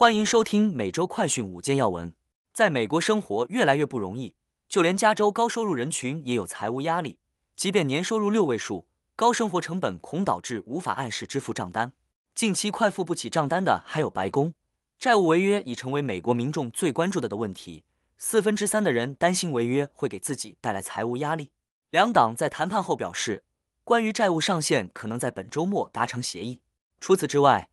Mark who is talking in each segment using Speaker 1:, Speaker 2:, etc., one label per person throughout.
Speaker 1: 欢迎收听每周快讯五件要闻。在美国生活越来越不容易，就连加州高收入人群也有财务压力。即便年收入六位数，高生活成本恐导致无法按时支付账单。近期快付不起账单的还有白宫，债务违约已成为美国民众最关注的的问题。四分之三的人担心违约会给自己带来财务压力。两党在谈判后表示，关于债务上限可能在本周末达成协议。除此之外，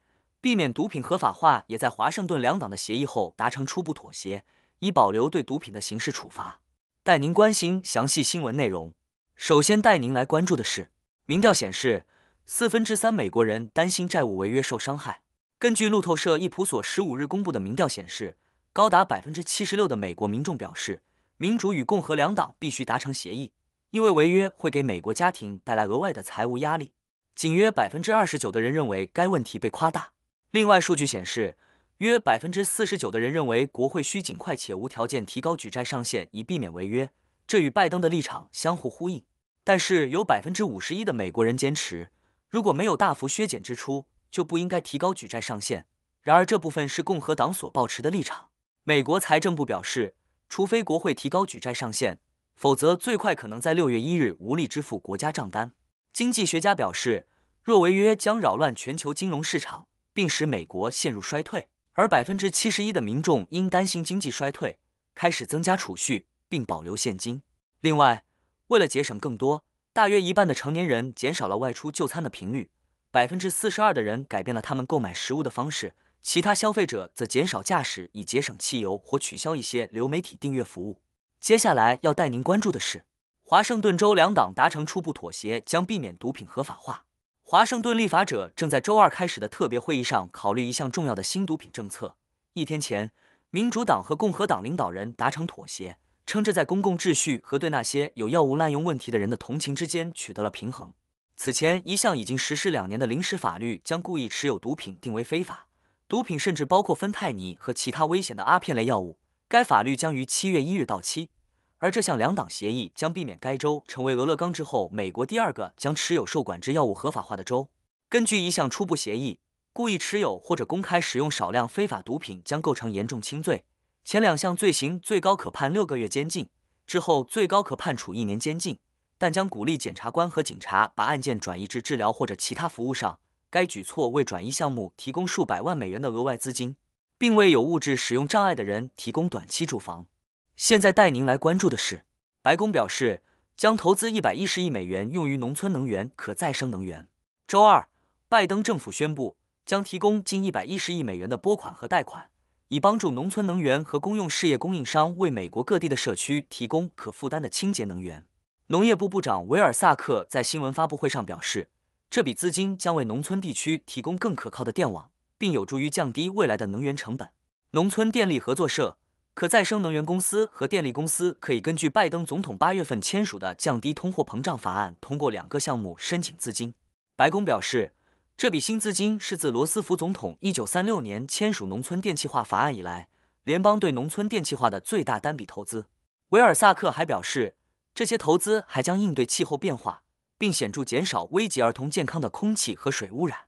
Speaker 1: 避免毒品合法化也在华盛顿两党的协议后达成初步妥协，以保留对毒品的刑事处罚。带您关心详细新闻内容。首先带您来关注的是，民调显示，四分之三美国人担心债务违约受伤害。根据路透社易普所十五日公布的民调显示，高达百分之七十六的美国民众表示，民主与共和两党必须达成协议，因为违约会给美国家庭带来额外的财务压力。仅约百分之二十九的人认为该问题被夸大。另外，数据显示，约百分之四十九的人认为国会需尽快且无条件提高举债上限，以避免违约。这与拜登的立场相互呼应。但是，有百分之五十一的美国人坚持，如果没有大幅削减支出，就不应该提高举债上限。然而，这部分是共和党所抱持的立场。美国财政部表示，除非国会提高举债上限，否则最快可能在六月一日无力支付国家账单。经济学家表示，若违约将扰乱全球金融市场。并使美国陷入衰退，而百分之七十一的民众因担心经济衰退，开始增加储蓄并保留现金。另外，为了节省更多，大约一半的成年人减少了外出就餐的频率，百分之四十二的人改变了他们购买食物的方式，其他消费者则减少驾驶以节省汽油或取消一些流媒体订阅服务。接下来要带您关注的是，华盛顿州两党达成初步妥协，将避免毒品合法化。华盛顿立法者正在周二开始的特别会议上考虑一项重要的新毒品政策。一天前，民主党和共和党领导人达成妥协，称这在公共秩序和对那些有药物滥用问题的人的同情之间取得了平衡。此前，一项已经实施两年的临时法律将故意持有毒品定为非法，毒品甚至包括芬太尼和其他危险的阿片类药物。该法律将于七月一日到期。而这项两党协议将避免该州成为俄勒冈之后美国第二个将持有受管制药物合法化的州。根据一项初步协议，故意持有或者公开使用少量非法毒品将构成严重轻罪。前两项罪行最高可判六个月监禁，之后最高可判处一年监禁，但将鼓励检察官和警察把案件转移至治疗或者其他服务上。该举措为转移项目提供数百万美元的额外资金，并为有物质使用障碍的人提供短期住房。现在带您来关注的是，白宫表示将投资一百一十亿美元用于农村能源、可再生能源。周二，拜登政府宣布将提供近一百一十亿美元的拨款和贷款，以帮助农村能源和公用事业供应商为美国各地的社区提供可负担的清洁能源。农业部部长维尔萨克在新闻发布会上表示，这笔资金将为农村地区提供更可靠的电网，并有助于降低未来的能源成本。农村电力合作社。可再生能源公司和电力公司可以根据拜登总统八月份签署的降低通货膨胀法案，通过两个项目申请资金。白宫表示，这笔新资金是自罗斯福总统一九三六年签署农村电气化法案以来，联邦对农村电气化的最大单笔投资。维尔萨克还表示，这些投资还将应对气候变化，并显著减少危及儿童健康的空气和水污染。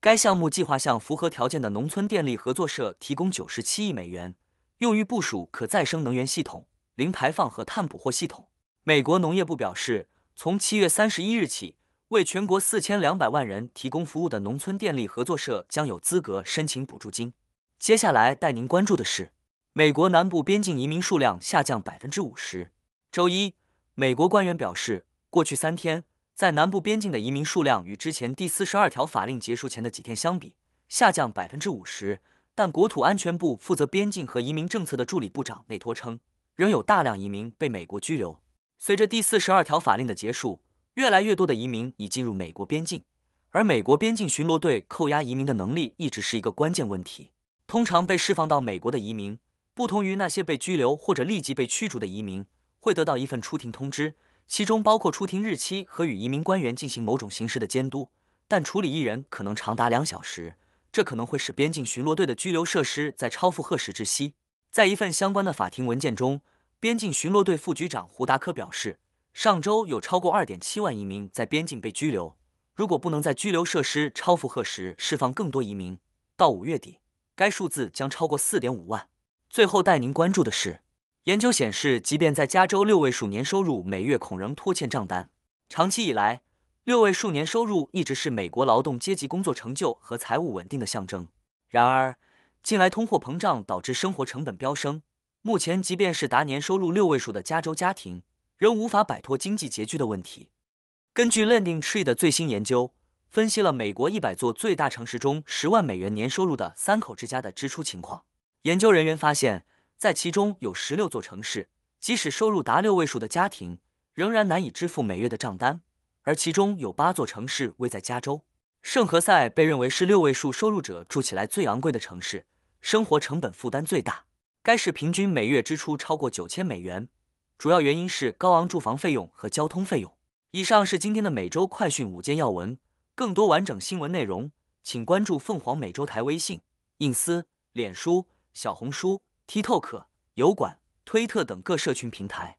Speaker 1: 该项目计划向符合条件的农村电力合作社提供九十七亿美元。用于部署可再生能源系统、零排放和碳捕获系统。美国农业部表示，从七月三十一日起，为全国四千两百万人提供服务的农村电力合作社将有资格申请补助金。接下来带您关注的是，美国南部边境移民数量下降百分之五十。周一，美国官员表示，过去三天在南部边境的移民数量与之前第四十二条法令结束前的几天相比，下降百分之五十。但国土安全部负责边境和移民政策的助理部长内托称，仍有大量移民被美国拘留。随着第四十二条法令的结束，越来越多的移民已进入美国边境，而美国边境巡逻队扣押移民的能力一直是一个关键问题。通常被释放到美国的移民，不同于那些被拘留或者立即被驱逐的移民，会得到一份出庭通知，其中包括出庭日期和与移民官员进行某种形式的监督，但处理一人可能长达两小时。这可能会使边境巡逻队的拘留设施在超负荷时窒息。在一份相关的法庭文件中，边境巡逻队副局长胡达科表示，上周有超过二点七万移民在边境被拘留。如果不能在拘留设施超负荷时释放更多移民，到五月底，该数字将超过四点五万。最后带您关注的是，研究显示，即便在加州六位数年收入，每月恐仍拖欠账单。长期以来，六位数年收入一直是美国劳动阶级工作成就和财务稳定的象征。然而，近来通货膨胀导致生活成本飙升，目前即便是达年收入六位数的加州家庭，仍无法摆脱经济拮据的问题。根据 Lending Tree 的最新研究，分析了美国一百座最大城市中十万美元年收入的三口之家的支出情况。研究人员发现，在其中有十六座城市，即使收入达六位数的家庭，仍然难以支付每月的账单；而其中有八座城市位在加州。圣何塞被认为是六位数收入者住起来最昂贵的城市，生活成本负担最大。该市平均每月支出超过九千美元，主要原因是高昂住房费用和交通费用。以上是今天的每周快讯五件要闻。更多完整新闻内容，请关注凤凰美洲台微信、隐私、脸书、小红书、TikTok、油管、推特等各社群平台。